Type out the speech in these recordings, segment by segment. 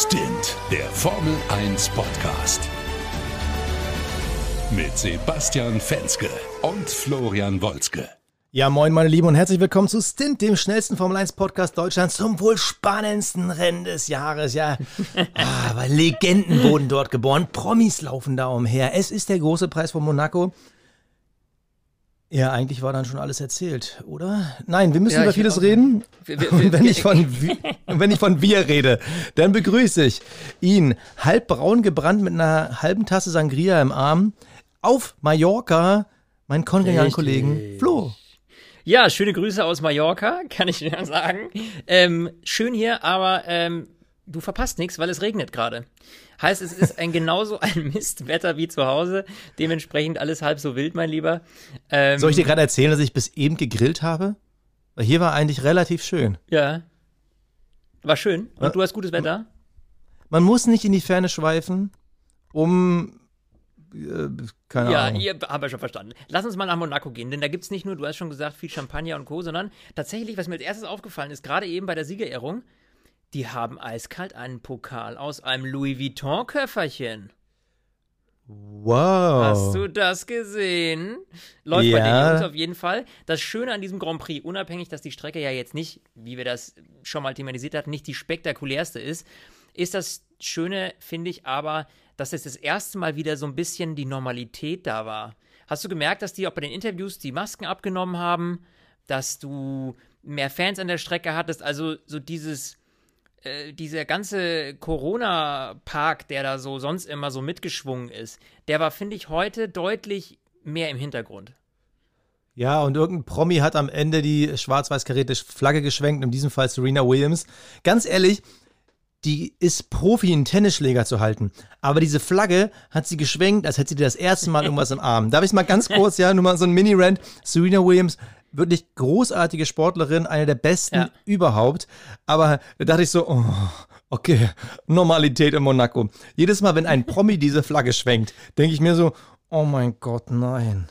Stint, der Formel 1 Podcast. Mit Sebastian Fenske und Florian Wolzke. Ja, moin, meine Lieben, und herzlich willkommen zu Stint, dem schnellsten Formel 1 Podcast Deutschlands zum wohl spannendsten Rennen des Jahres. Ja, ah, weil Legenden wurden dort geboren, Promis laufen da umher. Es ist der große Preis von Monaco. Ja, eigentlich war dann schon alles erzählt, oder? Nein, wir müssen Ja, über vieles reden. Wir- wir- Und wenn wir- ich von wenn ich von wir rede, dann begrüße ich ihn, halb braun gebrannt mit einer halben Tasse Sangria im Arm, auf Mallorca, meinen kongenialen. Kollegen Flo. Ja, schöne Grüße aus Mallorca, kann ich dir sagen. Ähm, schön hier, aber ähm, du verpasst nichts, weil es regnet gerade. Heißt, es ist ein genauso ein Mistwetter wie zu Hause. Dementsprechend alles halb so wild, mein Lieber. Ähm, Soll ich dir gerade erzählen, dass ich bis eben gegrillt habe? Weil hier war eigentlich relativ schön. Ja. War schön. Und Ja. du hast gutes Wetter? Man muss nicht in die Ferne schweifen, um äh, keine Ja, Ahnung. ihr habt ja schon verstanden. Lass uns mal nach Monaco gehen, denn da gibt's nicht nur, du hast schon gesagt, viel Champagner und Co., sondern tatsächlich, was mir als erstes aufgefallen ist, gerade eben bei der Siegerehrung, die haben eiskalt einen Pokal aus einem Louis Vuitton-Köfferchen. Wow. Hast du das gesehen? Läuft bei. Ja. den Jungs auf jeden Fall. Das Schöne an diesem Grand Prix, unabhängig, dass die Strecke ja jetzt nicht, wie wir das schon mal thematisiert hatten, nicht die spektakulärste ist, ist das Schöne, finde ich aber, dass es das erste Mal wieder so ein bisschen die Normalität da war. Hast du gemerkt, dass die auch bei den Interviews die Masken abgenommen haben, dass du mehr Fans an der Strecke hattest, also so dieses äh, dieser ganze Corona-Park, der da so sonst immer so mitgeschwungen ist, der war, finde ich, heute deutlich mehr im Hintergrund. Ja, und irgendein Promi hat am Ende die schwarz-weiß karierte Flagge geschwenkt, in diesem Fall Serena Williams. Ganz ehrlich, die ist Profi, einen Tennisschläger zu halten. Aber diese Flagge hat sie geschwenkt, als hätte sie das erste Mal irgendwas im Arm. Darf ich mal ganz kurz, ja, nur mal so ein Mini-Rant. Serena Williams, wirklich großartige Sportlerin, eine der besten Ja. überhaupt. Aber da dachte ich so, oh, okay, Normalität in Monaco. Jedes Mal, wenn ein Promi diese Flagge schwenkt, denke ich mir so, oh mein Gott, nein.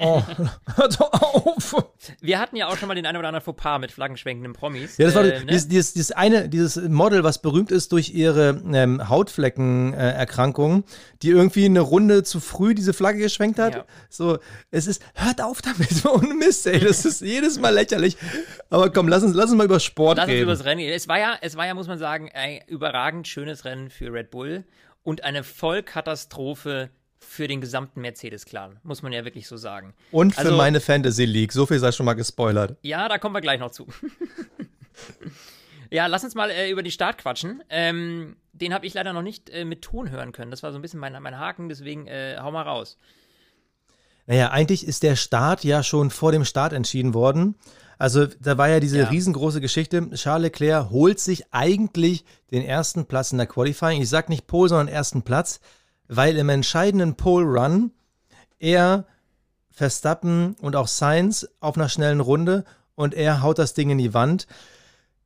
Oh, hört doch auf. Wir hatten ja auch schon mal den einen oder anderen Fauxpas mit flaggenschwenkenden Promis. Ja, das war äh, ne? dieses, dieses, dieses eine, dieses Model, was berühmt ist durch ihre ähm, Hautfleckenerkrankung, die irgendwie eine Runde zu früh diese Flagge geschwenkt hat. Ja. So, es ist, hört auf damit, ohne Mist, ey, das ist jedes Mal lächerlich. Aber komm, lass uns, lass uns mal über Sport Lass uns reden. über das Rennen. Es war ja, es war ja, muss man sagen, ein überragend schönes Rennen für Red Bull und eine Vollkatastrophe für den gesamten Mercedes-Clan, muss man ja wirklich so sagen. Und für Also- meine Fantasy League, so viel sei schon mal gespoilert. Ja, da kommen wir gleich noch zu. ja, lass uns mal äh, über die Start quatschen. Ähm, den habe ich leider noch nicht äh, mit Ton hören können. Das war so ein bisschen mein, mein Haken, deswegen äh, hau mal raus. Naja, eigentlich ist der Start ja schon vor dem Start entschieden worden. Also da war ja diese Ja. riesengroße Geschichte. Charles Leclerc holt sich eigentlich den ersten Platz in der Qualifying. Ich sag nicht Pole, sondern ersten Platz, weil im entscheidenden Pole Run er Verstappen und auch Sainz auf einer schnellen Runde und er haut das Ding in die Wand.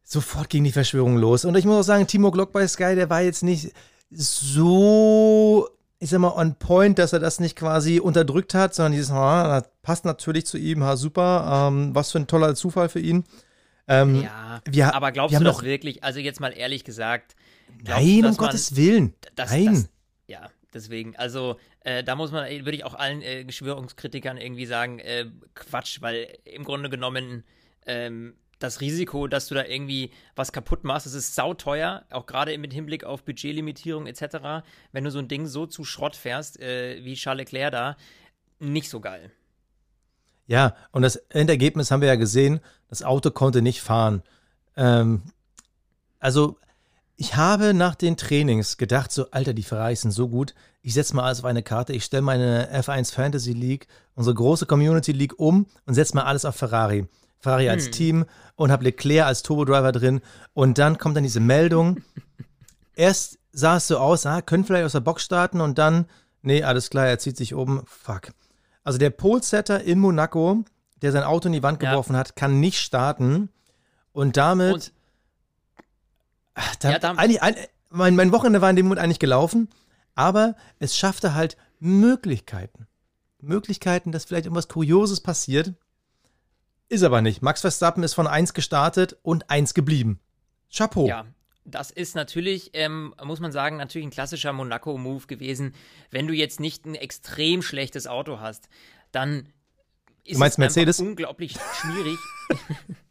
Sofort ging die Verschwörung los. Und ich muss auch sagen, Timo Glock bei Sky, der war jetzt nicht so, ich sag mal, on point, dass er das nicht quasi unterdrückt hat, sondern dieses, ha, das passt natürlich zu ihm, ha, super, ähm, was für ein toller Zufall für ihn. Ähm, Ja, wir- aber glaubst wir du das doch- wirklich? Also jetzt mal ehrlich gesagt. glaubst du, Nein, um man- Gottes Willen. das, Nein. Das, ja, deswegen, also äh, da muss man, äh, würde ich auch allen äh, Geschwörungskritikern irgendwie sagen, äh, Quatsch, weil im Grunde genommen ähm, das Risiko, dass du da irgendwie was kaputt machst, das ist sauteuer, auch gerade mit Hinblick auf Budgetlimitierung etc. Wenn du so ein Ding so zu Schrott fährst, äh, wie Charles Leclerc da, nicht so geil. Ja, und das Endergebnis haben wir ja gesehen, das Auto konnte nicht fahren. Ähm, also, ich habe nach den Trainings gedacht, so, Alter, die Ferraris sind so gut, ich setze mal alles auf eine Karte, ich stelle meine F1 Fantasy League, unsere große Community League um und setze mal alles auf Ferrari. Ferrari als Team und habe Leclerc als Turbodriver drin und dann kommt dann diese Meldung. Erst sah es so aus, ah, können vielleicht aus der Box starten und dann, nee, alles klar, er zieht sich um, fuck. Also der Pole-Setter in Monaco, der sein Auto in die Wand Ja. geworfen hat, kann nicht starten und damit Und Ach, da, Ja, da- eigentlich, ein, mein, mein Wochenende war in dem Moment eigentlich gelaufen, aber es schaffte halt Möglichkeiten. Möglichkeiten, dass vielleicht irgendwas Kurioses passiert. Ist aber nicht. Max Verstappen ist von 1 gestartet und 1 geblieben. Chapeau. Ja. das ist natürlich, ähm, muss man sagen, natürlich ein klassischer Monaco-Move gewesen. Wenn du jetzt nicht ein extrem schlechtes Auto hast, dann ist du meinst es Mercedes? unglaublich schwierig.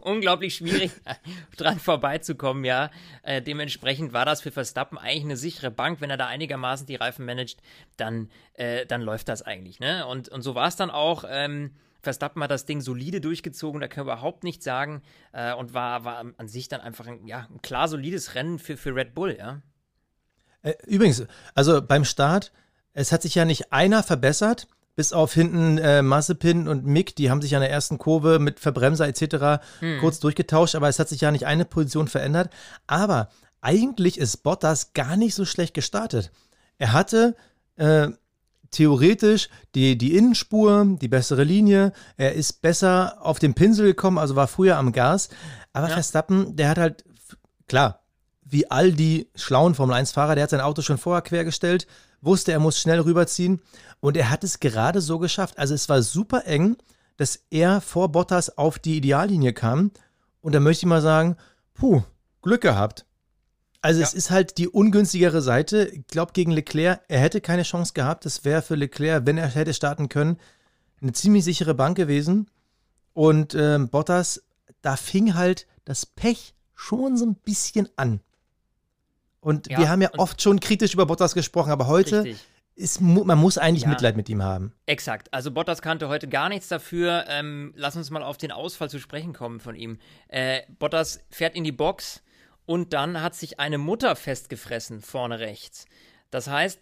unglaublich schwierig, dran vorbeizukommen, ja. Äh, dementsprechend war das für Verstappen eigentlich eine sichere Bank. Wenn er da einigermaßen die Reifen managt, dann, äh, dann läuft das eigentlich, ne? Und, und so war es dann auch. Ähm, Verstappen hat das Ding solide durchgezogen, da können wir überhaupt nichts sagen äh, und war, war an sich dann einfach ein, ja, ein klar solides Rennen für, für Red Bull, ja. Äh, übrigens, also beim Start, es hat sich ja nicht einer verbessert, bis auf hinten äh, Mazepin und Mick, die haben sich an der ersten Kurve mit Verbremser etc. Hm. kurz durchgetauscht, aber es hat sich ja nicht eine Position verändert. Aber eigentlich ist Bottas gar nicht so schlecht gestartet. Er hatte äh, theoretisch die, die Innenspur, die bessere Linie. Er ist besser auf den Pinsel gekommen, also war früher am Gas. Aber ja. Verstappen, der hat halt, klar, wie all die schlauen Formel-1-Fahrer, der hat sein Auto schon vorher quergestellt, wusste, er muss schnell rüberziehen und er hat es gerade so geschafft. Also es war super eng, dass er vor Bottas auf die Ideallinie kam. Und da möchte ich mal sagen, puh, Glück gehabt. Also ja. es ist halt die ungünstigere Seite. Ich glaube, gegen Leclerc, er hätte keine Chance gehabt. Das wäre für Leclerc, wenn er hätte starten können, eine ziemlich sichere Bank gewesen. Und ähm, Bottas, da fing halt das Pech schon so ein bisschen an. Und ja, wir haben ja oft schon kritisch über Bottas gesprochen, aber heute ist, man muss eigentlich ja, Mitleid mit ihm haben. Exakt. Also Bottas kannte heute gar nichts dafür. Ähm, lass uns mal auf den Ausfall zu sprechen kommen von ihm. Äh, Bottas fährt in die Box und dann hat sich eine Mutter festgefressen vorne rechts. Das heißt,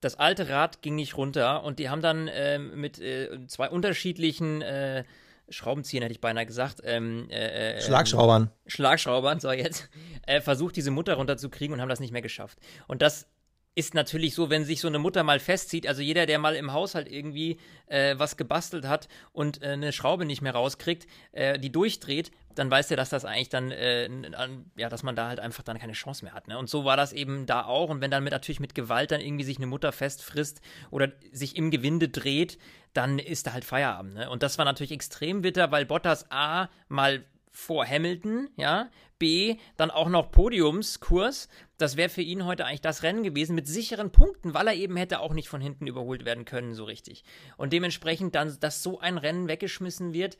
das alte Rad ging nicht runter und die haben dann äh, mit äh, zwei unterschiedlichen äh, Schraubenziehern, hätte ich beinahe gesagt. Ähm, äh, äh, Schlagschraubern. Schlagschraubern, so jetzt. Äh, versucht, diese Mutter runterzukriegen und haben das nicht mehr geschafft. Und das ist natürlich so, wenn sich so eine Mutter mal festzieht, also jeder, der mal im Haushalt irgendwie äh, was gebastelt hat und äh, eine Schraube nicht mehr rauskriegt, äh, die durchdreht, dann weiß er, dass das eigentlich dann, äh, ja, dass man da halt einfach dann keine Chance mehr hat. Ne? Und so war das eben da auch. Und wenn dann mit, natürlich mit Gewalt dann irgendwie sich eine Mutter festfrisst oder sich im Gewinde dreht, dann ist da halt Feierabend. Ne? Und das war natürlich extrem bitter, weil Bottas A mal vor Hamilton, ja, B, dann auch noch Podiumskurs. Das wäre für ihn heute eigentlich das Rennen gewesen mit sicheren Punkten, weil er eben hätte auch nicht von hinten überholt werden können, so richtig. Und dementsprechend dann, dass so ein Rennen weggeschmissen wird,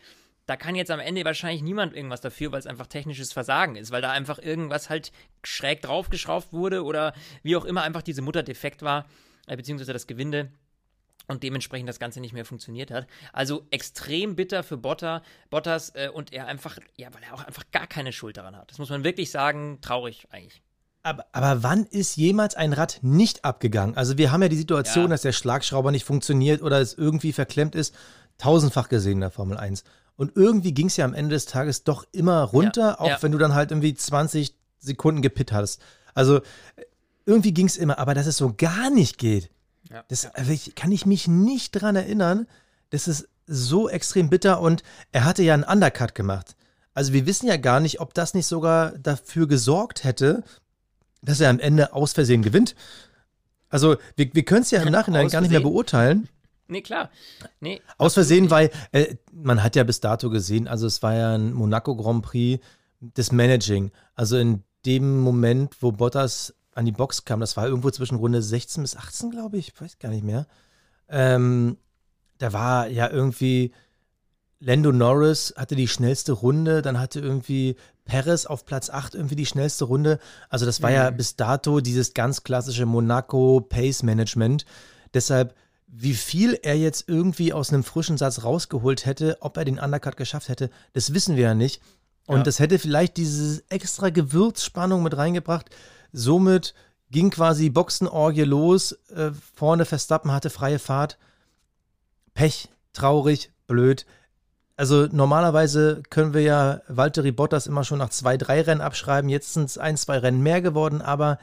da kann jetzt am Ende wahrscheinlich niemand irgendwas dafür, weil es einfach technisches Versagen ist, weil da einfach irgendwas halt schräg draufgeschraubt wurde oder wie auch immer einfach diese Mutter defekt war, äh, beziehungsweise das Gewinde und dementsprechend das Ganze nicht mehr funktioniert hat. Also extrem bitter für Botta, Bottas äh, und er einfach, ja, weil er auch einfach gar keine Schuld daran hat. Das muss man wirklich sagen, traurig eigentlich. Aber, aber wann ist jemals ein Rad nicht abgegangen? Also wir haben ja die Situation, ja. dass der Schlagschrauber nicht funktioniert oder es irgendwie verklemmt ist, tausendfach gesehen in der Formel 1. Und irgendwie ging es ja am Ende des Tages doch immer runter, ja. auch ja. wenn du dann halt irgendwie 20 Sekunden gepit hast. Also irgendwie ging es immer, aber dass es so gar nicht geht, ja. Das also kann ich mich nicht dran erinnern. Das ist so extrem bitter und er hatte ja einen Undercut gemacht. Also wir wissen ja gar nicht, ob das nicht sogar dafür gesorgt hätte, dass er am Ende aus Versehen gewinnt. Also wir, wir können es ja im Nachhinein gar nicht mehr beurteilen. Nee, klar. Nee, aus Versehen, weil äh, man hat ja bis dato gesehen, also es war ja ein Monaco Grand Prix des Managing. Also in dem Moment, wo Bottas an die Box kam, das war irgendwo zwischen Runde 16 bis 18, glaube ich, ich weiß gar nicht mehr. Ähm, da war ja irgendwie Lando Norris hatte die schnellste Runde, dann hatte irgendwie Perez auf Platz 8 irgendwie die schnellste Runde. Also das war mhm. ja bis dato dieses ganz klassische Monaco Pace Management. Deshalb, wie viel er jetzt irgendwie aus einem frischen Satz rausgeholt hätte, ob er den Undercut geschafft hätte, das wissen wir ja nicht. Und ja. das hätte vielleicht diese extra Gewürzspannung mit reingebracht. Somit ging quasi Boxenorgie los. Äh, vorne Verstappen hatte freie Fahrt. Pech, traurig, blöd. Also normalerweise können wir ja Valtteri Bottas immer schon nach zwei, drei Rennen abschreiben. Jetzt sind es ein, zwei Rennen mehr geworden, aber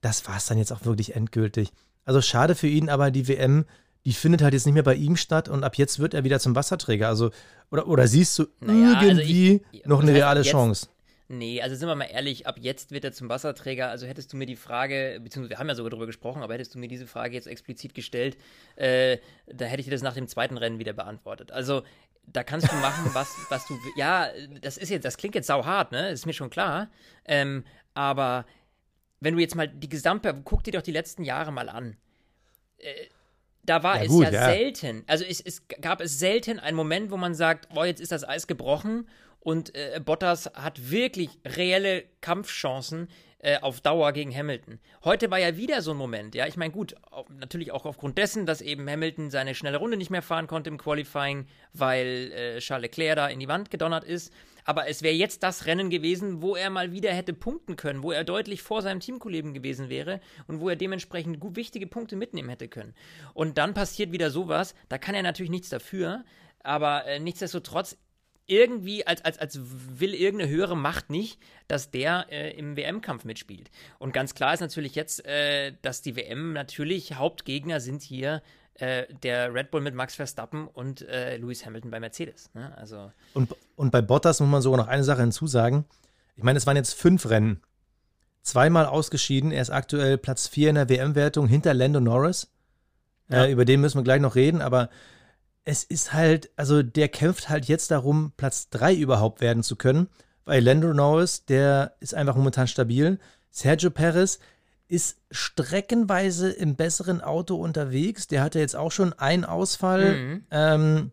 das war es dann jetzt auch wirklich endgültig. Also schade für ihn, aber die WM, die findet halt jetzt nicht mehr bei ihm statt und ab jetzt wird er wieder zum Wasserträger. Also, oder, oder siehst du naja, irgendwie also ich, noch eine reale jetzt, Chance? Nee, also sind wir mal ehrlich, ab jetzt wird er zum Wasserträger. Also hättest du mir die Frage, beziehungsweise wir haben ja sogar darüber gesprochen, aber hättest du mir diese Frage jetzt explizit gestellt, äh, da hätte ich dir das nach dem zweiten Rennen wieder beantwortet. Also da kannst du machen, was, was du. Ja, das ist jetzt, das klingt jetzt sauhart, ne? Ist mir schon klar. Ähm, Aber wenn du jetzt mal die gesamte, guck dir doch die letzten Jahre mal an. Äh, da war Ja, es gut, ja, ja. selten, also es, es gab es selten einen Moment, wo man sagt, boah, jetzt ist das Eis gebrochen und äh, Bottas hat wirklich reelle Kampfchancen äh, auf Dauer gegen Hamilton. Heute war ja wieder so ein Moment, ja, ich meine, gut, au- natürlich auch aufgrund dessen, dass eben Hamilton seine schnelle Runde nicht mehr fahren konnte im Qualifying, weil äh, Charles Leclerc da in die Wand gedonnert ist. Aber es wäre jetzt das Rennen gewesen, wo er mal wieder hätte punkten können, wo er deutlich vor seinem Teamkollegen gewesen wäre und wo er dementsprechend gut wichtige Punkte mitnehmen hätte können. Und dann passiert wieder sowas, da kann er natürlich nichts dafür, aber äh, nichtsdestotrotz irgendwie, als, als, als will irgendeine höhere Macht nicht, dass der äh, im WM-Kampf mitspielt. Und ganz klar ist natürlich jetzt, äh, dass die WM natürlich Hauptgegner sind hier äh, der Red Bull mit Max Verstappen und äh, Lewis Hamilton bei Mercedes. Ne? Also, Und, und bei Bottas muss man sogar noch eine Sache hinzusagen. Ich meine, es waren jetzt fünf Rennen. Zweimal ausgeschieden. Er ist aktuell Platz 4 in der WM-Wertung hinter Lando Norris. Ja. Äh, über den müssen wir gleich noch reden, aber es ist halt, also der kämpft halt jetzt darum, Platz 3 überhaupt werden zu können, weil Lando Norris, der ist einfach momentan stabil. Sergio Perez ist streckenweise im besseren Auto unterwegs. Der hatte jetzt auch schon einen Ausfall. Mhm. Ähm,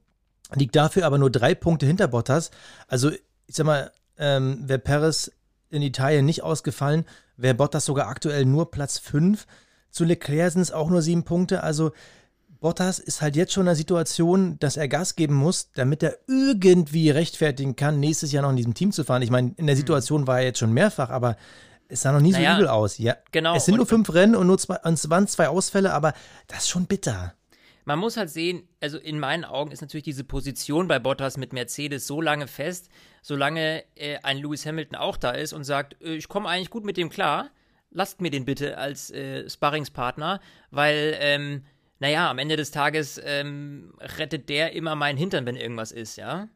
liegt dafür aber nur drei Punkte hinter Bottas. Also, ich sag mal, ähm, wäre Perez in Italien nicht ausgefallen, wäre Bottas sogar aktuell nur Platz 5. Zu Leclerc sind es auch nur sieben Punkte. Also, Bottas ist halt jetzt schon in der Situation, dass er Gas geben muss, damit er irgendwie rechtfertigen kann, nächstes Jahr noch in diesem Team zu fahren. Ich meine, in der Situation war er jetzt schon mehrfach, aber es sah noch nie. Naja, so übel aus. Ja, genau. Es sind Und- nur fünf Rennen und nur zwei, und es waren zwei Ausfälle, aber das ist schon bitter. Man muss halt sehen, also in meinen Augen ist natürlich diese Position bei Bottas mit Mercedes so lange fest, solange äh, ein Lewis Hamilton auch da ist und sagt, äh, ich komme eigentlich gut mit dem klar, lasst mir den bitte als äh, Sparringspartner, weil, ähm, naja, am Ende des Tages ähm, rettet der immer meinen Hintern, wenn irgendwas ist, ja.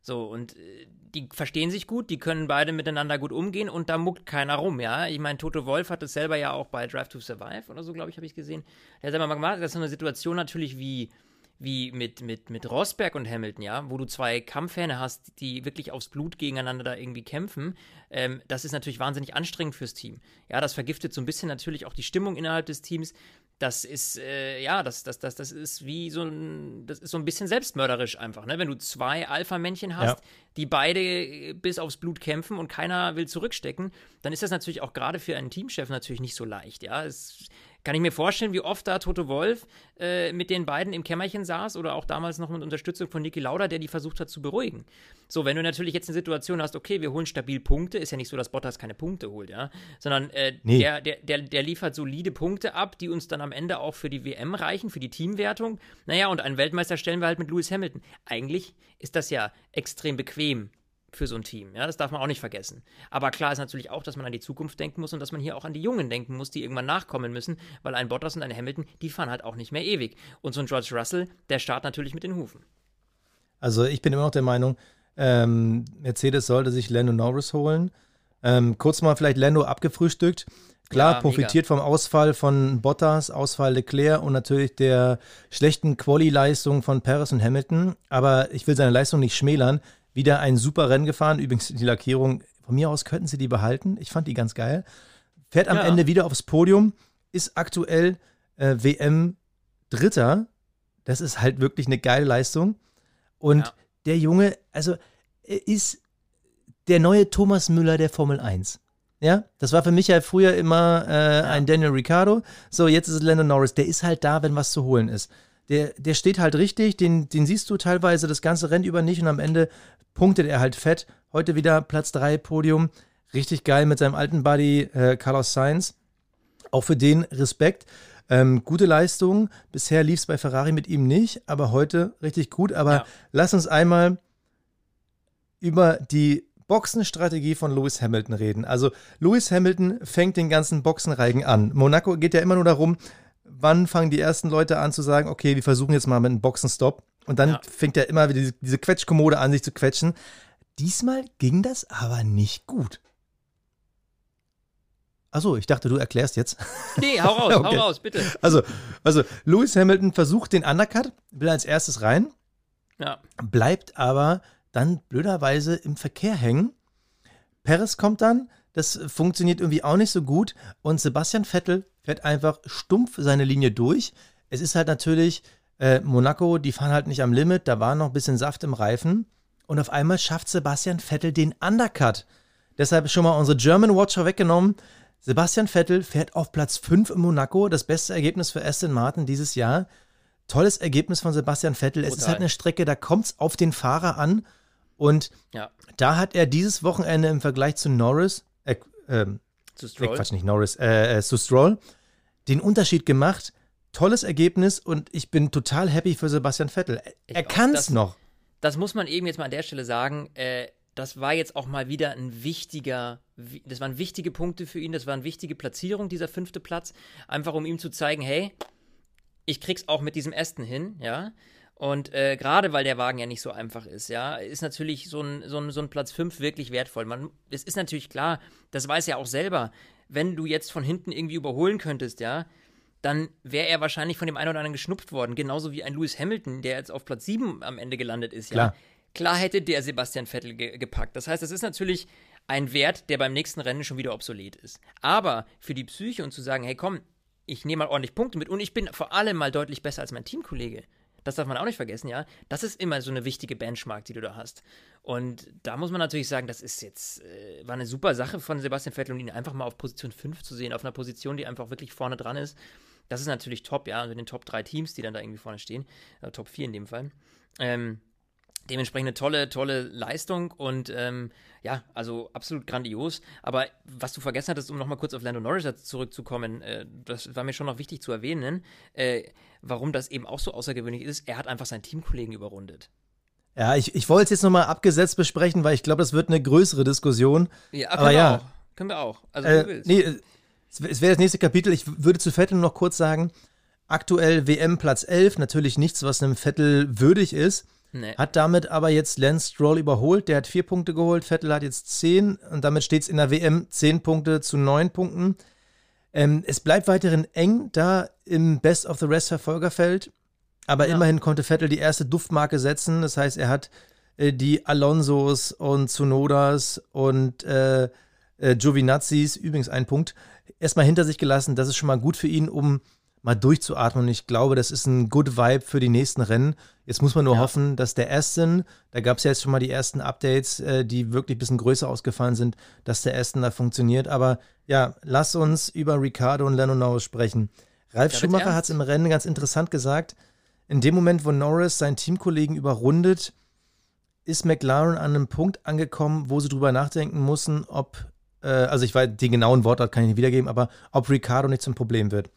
So, und äh, die verstehen sich gut, die können beide miteinander gut umgehen und da muckt keiner rum, ja. Ich meine, Toto Wolf hat es selber ja auch bei Drive to Survive oder so, glaube ich, habe ich gesehen. Der hat selber mal gemacht, das ist so eine Situation natürlich wie, wie mit, mit, mit Rosberg und Hamilton, ja, wo du zwei Kampfhähne hast, die wirklich aufs Blut gegeneinander da irgendwie kämpfen. Ähm, das ist natürlich wahnsinnig anstrengend fürs Team. Ja, das vergiftet so ein bisschen natürlich auch die Stimmung innerhalb des Teams. Das ist, äh, ja, das, das, das, das ist wie so ein, das ist so ein bisschen selbstmörderisch einfach, ne? Wenn du zwei Alpha-Männchen hast, Ja. die beide äh, bis aufs Blut kämpfen und keiner will zurückstecken, dann ist das natürlich auch gerade für einen Teamchef natürlich nicht so leicht, ja. Es kann ich mir vorstellen, wie oft da Toto Wolf äh, mit den beiden im Kämmerchen saß oder auch damals noch mit Unterstützung von Niki Lauda, der die versucht hat zu beruhigen. So, wenn du natürlich jetzt eine Situation hast, okay, wir holen stabil Punkte, ist ja nicht so, dass Bottas keine Punkte holt, ja, sondern äh, Nee. der, der, der, der liefert solide Punkte ab, die uns dann am Ende auch für die WM reichen, für die Teamwertung. Naja, und einen Weltmeister stellen wir halt mit Lewis Hamilton. Eigentlich ist das ja extrem bequem für so ein Team. Ja, das darf man auch nicht vergessen. Aber klar ist natürlich auch, dass man an die Zukunft denken muss und dass man hier auch an die Jungen denken muss, die irgendwann nachkommen müssen, weil ein Bottas und ein Hamilton, die fahren halt auch nicht mehr ewig. Und so ein George Russell, der starrt natürlich mit den Hufen. Also ich bin immer noch der Meinung, ähm, Mercedes sollte sich Lando Norris holen. Ähm, kurz mal vielleicht Lando abgefrühstückt. Klar, Ja, profitiert vom Ausfall von Bottas, Ausfall Leclerc und natürlich der schlechten Quali-Leistung von Perez und Hamilton. Aber ich will seine Leistung nicht schmälern. Wieder ein super Rennen gefahren. Übrigens, die Lackierung, von mir aus könnten sie die behalten. Ich fand die ganz geil. Fährt am Ja. Ende wieder aufs Podium, ist aktuell äh, WM Dritter. Das ist halt wirklich eine geile Leistung. Und Ja. der Junge, also er ist der neue Thomas Müller der Formel 1. Ja, das war für mich ja früher immer äh, ein Daniel Ricciardo. So, jetzt ist es Lando Norris. Der ist halt da, wenn was zu holen ist. Der, der steht halt richtig, den, den siehst du teilweise das ganze Rennen über nicht und am Ende punktet er halt fett. Heute wieder Platz 3 Podium. Richtig geil mit seinem alten Buddy äh, Carlos Sainz. Auch für den Respekt. Ähm, gute Leistung. Bisher lief es bei Ferrari mit ihm nicht, aber heute richtig gut. Aber Ja. lass uns einmal über die Boxenstrategie von Lewis Hamilton reden. Also Lewis Hamilton fängt den ganzen Boxenreigen an. Monaco geht ja immer nur darum, wann fangen die ersten Leute an zu sagen, okay, wir versuchen jetzt mal mit einem Boxenstopp. Und dann Ja. fängt er immer wieder diese, diese Quetschkommode an, sich zu quetschen. Diesmal ging das aber nicht gut. Achso, ich dachte, du erklärst jetzt. Nee, hau raus, Okay. hau raus, bitte. Also, also Lewis Hamilton versucht den Undercut, will als erstes rein, Ja, bleibt aber dann blöderweise im Verkehr hängen. Perez kommt dann, Das funktioniert irgendwie auch nicht so gut. Und Sebastian Vettel fährt einfach stumpf seine Linie durch. Es ist halt natürlich äh, Monaco, die fahren halt nicht am Limit, da war noch ein bisschen Saft im Reifen. Und auf einmal schafft Sebastian Vettel den Undercut. Deshalb schon mal unsere German Watcher weggenommen. Sebastian Vettel fährt auf Platz 5 in Monaco, das beste Ergebnis für Aston Martin dieses Jahr. Tolles Ergebnis von Sebastian Vettel. Total. Es ist halt eine Strecke, da kommt es auf den Fahrer an. Und ja. da hat er dieses Wochenende im Vergleich zu Norris, äh, ähm, zu Stroll, Quatsch, nicht Norris, äh, äh, zu Stroll, den Unterschied gemacht. Tolles Ergebnis und ich bin total happy für Sebastian Vettel. Ich er kann es noch. Das muss man eben jetzt mal an der Stelle sagen. Äh, das war jetzt auch mal wieder ein wichtiger, das waren wichtige Punkte für ihn, das war eine wichtige Platzierung, dieser fünfte Platz. Einfach um ihm zu zeigen, hey, ich krieg's auch mit diesem Aston hin, ja. Und äh, gerade weil der Wagen ja nicht so einfach ist, ja, ist natürlich so ein, so ein, so ein Platz 5 wirklich wertvoll. Man, es ist natürlich klar, das weiß er auch selber, wenn du jetzt von hinten irgendwie überholen könntest, ja, dann wäre er wahrscheinlich von dem einen oder anderen geschnupft worden. Genauso wie ein Lewis Hamilton, der jetzt auf Platz 7 am Ende gelandet ist, ja. Klar, Klar hätte der Sebastian Vettel ge gepackt. Das heißt, das ist natürlich ein Wert, der beim nächsten Rennen schon wieder obsolet ist. Aber für die Psyche und zu sagen, hey komm, ich nehme mal ordentlich Punkte mit und ich bin vor allem mal deutlich besser als mein Teamkollege. Das darf man auch nicht vergessen, ja. Das ist immer so eine wichtige Benchmark, die du da hast. Und da muss man natürlich sagen, das ist jetzt, äh, war eine super Sache von Sebastian Vettel und ihn einfach mal auf Position 5 zu sehen, auf einer Position, die einfach wirklich vorne dran ist. Das ist natürlich top, ja, also den Top 3 Teams, die dann da irgendwie vorne stehen, äh, Top 4 in dem Fall. Ähm, Dementsprechend eine tolle, tolle Leistung und ähm, ja, also absolut grandios. Aber was du vergessen hattest, um nochmal kurz auf Lando Norris zurückzukommen, äh, das war mir schon noch wichtig zu erwähnen, äh, warum das eben auch so außergewöhnlich ist. Er hat einfach seinen Teamkollegen überrundet. Ja, ich, ich wollte es jetzt nochmal abgesetzt besprechen, weil ich glaube, das wird eine größere Diskussion. Ja, aber ja. Auch. Können wir auch. Also, äh, nee, es wäre das nächste Kapitel. Ich würde zu Vettel noch kurz sagen, aktuell WM Platz 11, natürlich nichts, was einem Vettel würdig ist. Nee. Hat damit aber jetzt Lance Stroll überholt. Der hat vier Punkte geholt. Vettel hat jetzt zehn und damit steht es in der WM zehn Punkte zu neun Punkten. Ähm, es bleibt weiterhin eng da im Best of the Rest Verfolgerfeld. Aber ja. immerhin konnte Vettel die erste Duftmarke setzen. Das heißt, er hat äh, die Alonsos und Tsunodas und äh, äh, Giovinazzis, übrigens ein Punkt, erstmal hinter sich gelassen. Das ist schon mal gut für ihn, um mal durchzuatmen. Und ich glaube, das ist ein good Vibe für die nächsten Rennen. Jetzt muss man nur ja. hoffen, dass der Aston, da gab es ja jetzt schon mal die ersten Updates, äh, die wirklich ein bisschen größer ausgefallen sind, dass der Aston da funktioniert. Aber ja, lass uns über Ricardo und Lennon Norris sprechen. Ralf Schumacher hat es im Rennen ganz interessant gesagt. In dem Moment, wo Norris seinen Teamkollegen überrundet, ist McLaren an einem Punkt angekommen, wo sie drüber nachdenken müssen, ob, äh, also ich weiß, die genauen Worte kann ich nicht wiedergeben, aber ob Ricardo nicht zum Problem wird.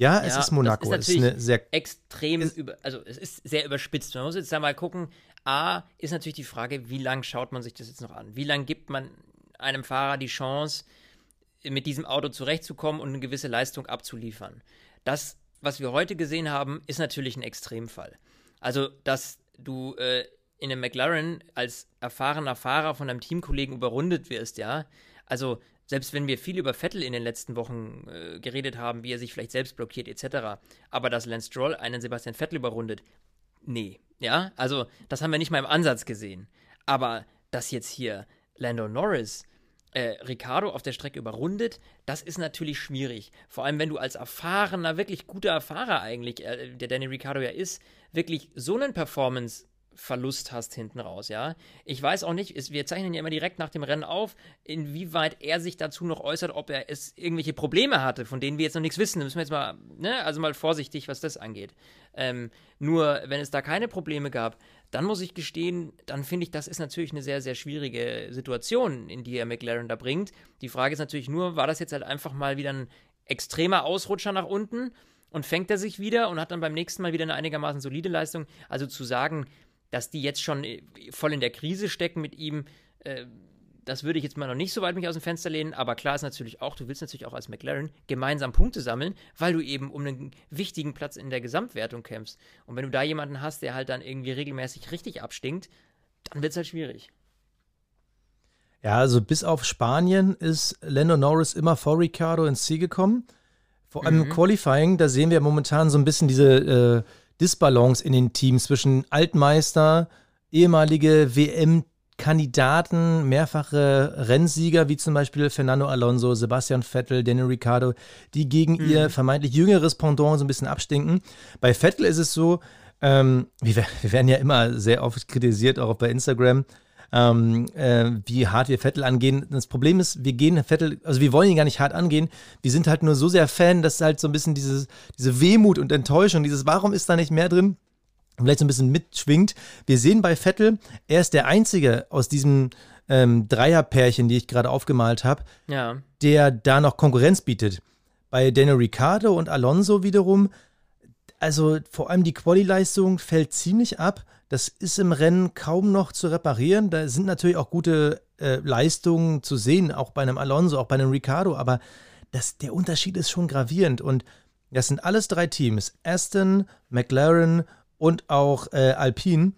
Ja, es ja, ist Monaco. Das ist natürlich ist sehr, extrem, über, also es ist sehr überspitzt. Man muss jetzt da mal gucken. A, ist natürlich die Frage, wie lange schaut man sich das jetzt noch an? Wie lange gibt man einem Fahrer die Chance, mit diesem Auto zurechtzukommen und eine gewisse Leistung abzuliefern? Das, was wir heute gesehen haben, ist natürlich ein Extremfall. Also, dass du äh, in einem McLaren als erfahrener Fahrer von einem Teamkollegen überrundet wirst, ja. Also selbst wenn wir viel über Vettel in den letzten Wochen äh, geredet haben, wie er sich vielleicht selbst blockiert etc., aber dass Lance Stroll einen Sebastian Vettel überrundet, nee, ja, also das haben wir nicht mal im Ansatz gesehen. Aber dass jetzt hier Lando Norris äh, Ricardo auf der Strecke überrundet, das ist natürlich schwierig. Vor allem, wenn du als erfahrener, wirklich guter Fahrer eigentlich, äh, der Danny Ricardo ja ist, wirklich so einen Performance Verlust hast hinten raus, ja. Ich weiß auch nicht, wir zeichnen ja immer direkt nach dem Rennen auf, inwieweit er sich dazu noch äußert, ob er es irgendwelche Probleme hatte, von denen wir jetzt noch nichts wissen. Da müssen wir jetzt mal, ne, also mal vorsichtig, was das angeht. Ähm, nur, wenn es da keine Probleme gab, dann muss ich gestehen, dann finde ich, das ist natürlich eine sehr, sehr schwierige Situation, in die er McLaren da bringt. Die Frage ist natürlich nur, war das jetzt halt einfach mal wieder ein extremer Ausrutscher nach unten? Und fängt er sich wieder und hat dann beim nächsten Mal wieder eine einigermaßen solide Leistung. Also zu sagen, dass die jetzt schon äh, voll in der Krise stecken mit ihm, äh, das würde ich jetzt mal noch nicht so weit mich aus dem Fenster lehnen, aber klar ist natürlich auch, du willst natürlich auch als McLaren gemeinsam Punkte sammeln, weil du eben um einen wichtigen Platz in der Gesamtwertung kämpfst. Und wenn du da jemanden hast, der halt dann irgendwie regelmäßig richtig abstinkt, dann wird es halt schwierig. Ja, also bis auf Spanien ist Lando Norris immer vor Ricardo ins Ziel gekommen. Vor allem mhm. im Qualifying, da sehen wir momentan so ein bisschen diese äh, Disbalance in den Teams zwischen Altmeister, ehemalige WM Kandidaten, mehrfache Rennsieger, wie zum Beispiel Fernando Alonso, Sebastian Vettel, Daniel Ricciardo, die gegen mhm. ihr vermeintlich jüngeres Pendant so ein bisschen abstinken. Bei Vettel ist es so, ähm, wir, wir, werden ja immer sehr oft kritisiert, auch bei Instagram, ähm, äh, wie hart wir Vettel angehen. Das Problem ist, wir gehen Vettel, also wir wollen ihn gar nicht hart angehen. Wir sind halt nur so sehr Fan, dass halt so ein bisschen dieses, diese Wehmut und Enttäuschung, dieses Warum ist da nicht mehr drin, vielleicht so ein bisschen mitschwingt. Wir sehen bei Vettel, er ist der Einzige aus diesem ähm, Dreierpärchen, die ich gerade aufgemalt habe, ja. der da noch Konkurrenz bietet. Bei Daniel Ricciardo und Alonso wiederum, also vor allem die Quali-Leistung fällt ziemlich ab. Das ist im Rennen kaum noch zu reparieren. Da sind natürlich auch gute äh, Leistungen zu sehen, auch bei einem Alonso, auch bei einem Ricciardo, aber das, der Unterschied ist schon gravierend. Und das sind alles drei Teams: Aston, McLaren und auch äh, Alpine,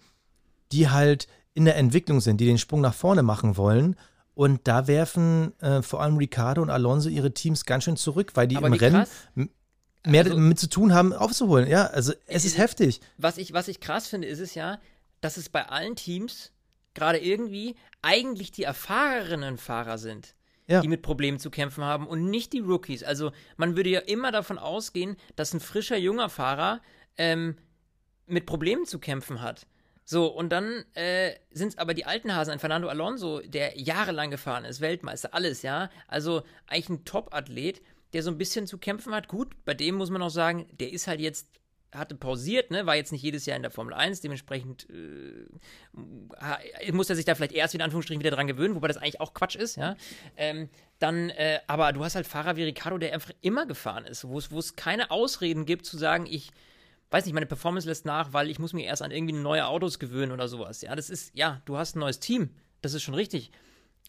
die halt in der Entwicklung sind, die den Sprung nach vorne machen wollen. Und da werfen äh, vor allem Ricciardo und Alonso ihre Teams ganz schön zurück, weil die aber im Rennen mehr also, damit zu tun haben, aufzuholen. Ja, also es ist, ist heftig. Was ich, was ich krass finde, ist es ja, dass es bei allen Teams gerade irgendwie eigentlich die erfahrenen Fahrer sind. Ja. die mit Problemen zu kämpfen haben und nicht die Rookies. Also man würde ja immer davon ausgehen, dass ein frischer junger Fahrer ähm, mit Problemen zu kämpfen hat. So, und dann äh, sind es aber die alten Hasen, ein Fernando Alonso, der jahrelang gefahren ist, Weltmeister, alles, ja. Also eigentlich ein Top-Athlet, der so ein bisschen zu kämpfen hat. Gut, bei dem muss man auch sagen, der ist halt jetzt, hatte pausiert, ne, war jetzt nicht jedes Jahr in der Formel 1, dementsprechend äh, muss er sich da vielleicht erst in Anführungsstrichen wieder dran gewöhnen, wobei das eigentlich auch Quatsch ist, ja. Ähm, dann, äh, aber du hast halt Fahrer wie Ricardo, der einfach immer gefahren ist, wo es keine Ausreden gibt zu sagen, ich weiß nicht, meine Performance lässt nach, weil ich muss mir erst an irgendwie neue Autos gewöhnen oder sowas. Ja, das ist, ja, du hast ein neues Team. Das ist schon richtig.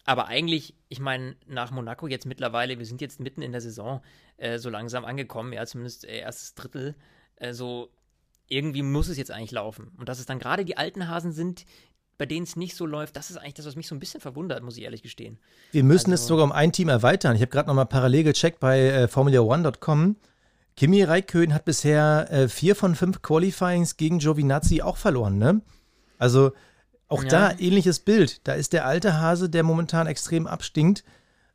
Aber eigentlich, ich meine, nach Monaco jetzt mittlerweile, wir sind jetzt mitten in der Saison äh, so langsam angekommen, ja, zumindest äh, erstes Drittel. Äh, so, irgendwie muss es jetzt eigentlich laufen. Und dass es dann gerade die alten Hasen sind, bei denen es nicht so läuft, das ist eigentlich das, was mich so ein bisschen verwundert, muss ich ehrlich gestehen. Wir müssen also, es sogar um ein Team erweitern. Ich habe gerade noch mal parallel gecheckt bei äh, Formula1.com. Kimi Räikkönen hat bisher äh, vier von fünf Qualifyings gegen Giovinazzi auch verloren, ne? Also auch ja. da ähnliches Bild. Da ist der alte Hase, der momentan extrem abstinkt.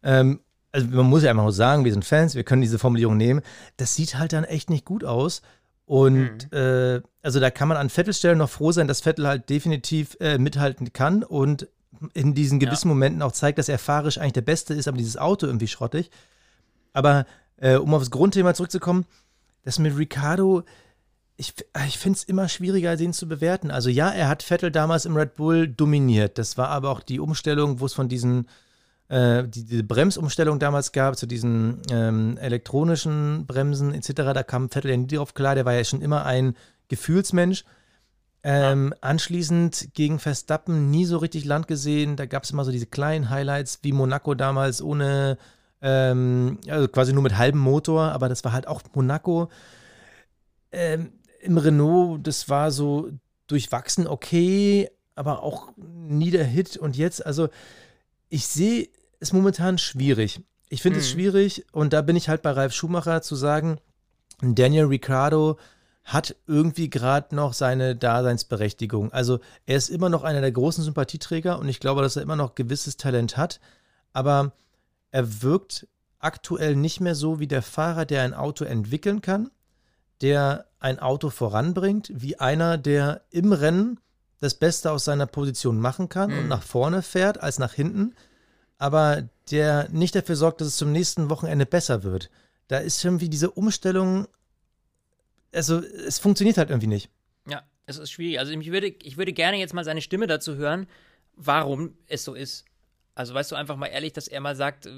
Ähm, also man muss ja einfach nur sagen, wir sind Fans, wir können diese Formulierung nehmen. Das sieht halt dann echt nicht gut aus. Und mhm. äh, also da kann man an Vettel Stellen noch froh sein, dass Vettel halt definitiv äh, mithalten kann und in diesen gewissen ja. Momenten auch zeigt, dass er fahrisch eigentlich der Beste ist, aber dieses Auto irgendwie schrottig. Aber äh, um aufs Grundthema zurückzukommen, das mit Ricardo, ich, ich finde es immer schwieriger, den zu bewerten. Also ja, er hat Vettel damals im Red Bull dominiert. Das war aber auch die Umstellung, wo es von diesen, äh, die, diese Bremsumstellung damals gab, zu diesen ähm, elektronischen Bremsen etc. Da kam Vettel ja nie drauf klar, der war ja schon immer ein Gefühlsmensch. Ähm, ja. Anschließend gegen Verstappen nie so richtig Land gesehen. Da gab es immer so diese kleinen Highlights, wie Monaco damals ohne ähm, also quasi nur mit halbem Motor, aber das war halt auch Monaco. Ähm, Im Renault, das war so durchwachsen, okay, aber auch nie der Hit. Und jetzt, also ich sehe es momentan schwierig. Ich finde mhm. es schwierig und da bin ich halt bei Ralf Schumacher zu sagen, Daniel Ricciardo hat irgendwie gerade noch seine Daseinsberechtigung. Also er ist immer noch einer der großen Sympathieträger und ich glaube, dass er immer noch gewisses Talent hat. Aber er wirkt aktuell nicht mehr so wie der Fahrer, der ein Auto entwickeln kann, der ein Auto voranbringt, wie einer, der im Rennen das Beste aus seiner Position machen kann mhm. und nach vorne fährt als nach hinten, aber der nicht dafür sorgt, dass es zum nächsten Wochenende besser wird. Da ist irgendwie diese Umstellung, also es funktioniert halt irgendwie nicht. Ja, es ist schwierig. Also ich würde, ich würde gerne jetzt mal seine Stimme dazu hören, warum es so ist. Also weißt du einfach mal ehrlich, dass er mal sagt. Äh,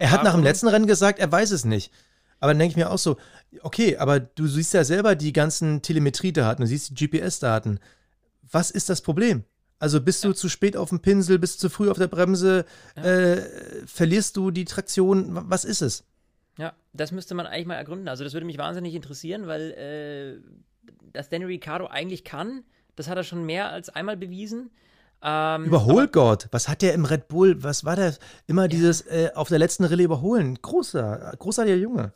er hat nach dem letzten Rennen gesagt, er weiß es nicht. Aber dann denke ich mir auch so, okay, aber du siehst ja selber die ganzen Telemetriedaten, du siehst die GPS-Daten. Was ist das Problem? Also bist du ja. zu spät auf dem Pinsel, bist du zu früh auf der Bremse, ja. äh, verlierst du die Traktion, was ist es? Ja, das müsste man eigentlich mal ergründen. Also das würde mich wahnsinnig interessieren, weil äh, das Danny Ricciardo eigentlich kann, das hat er schon mehr als einmal bewiesen. Ähm, Überholgott, was hat der im Red Bull, was war der? Immer dieses äh, auf der letzten Rille überholen. Großer, großartiger Junge.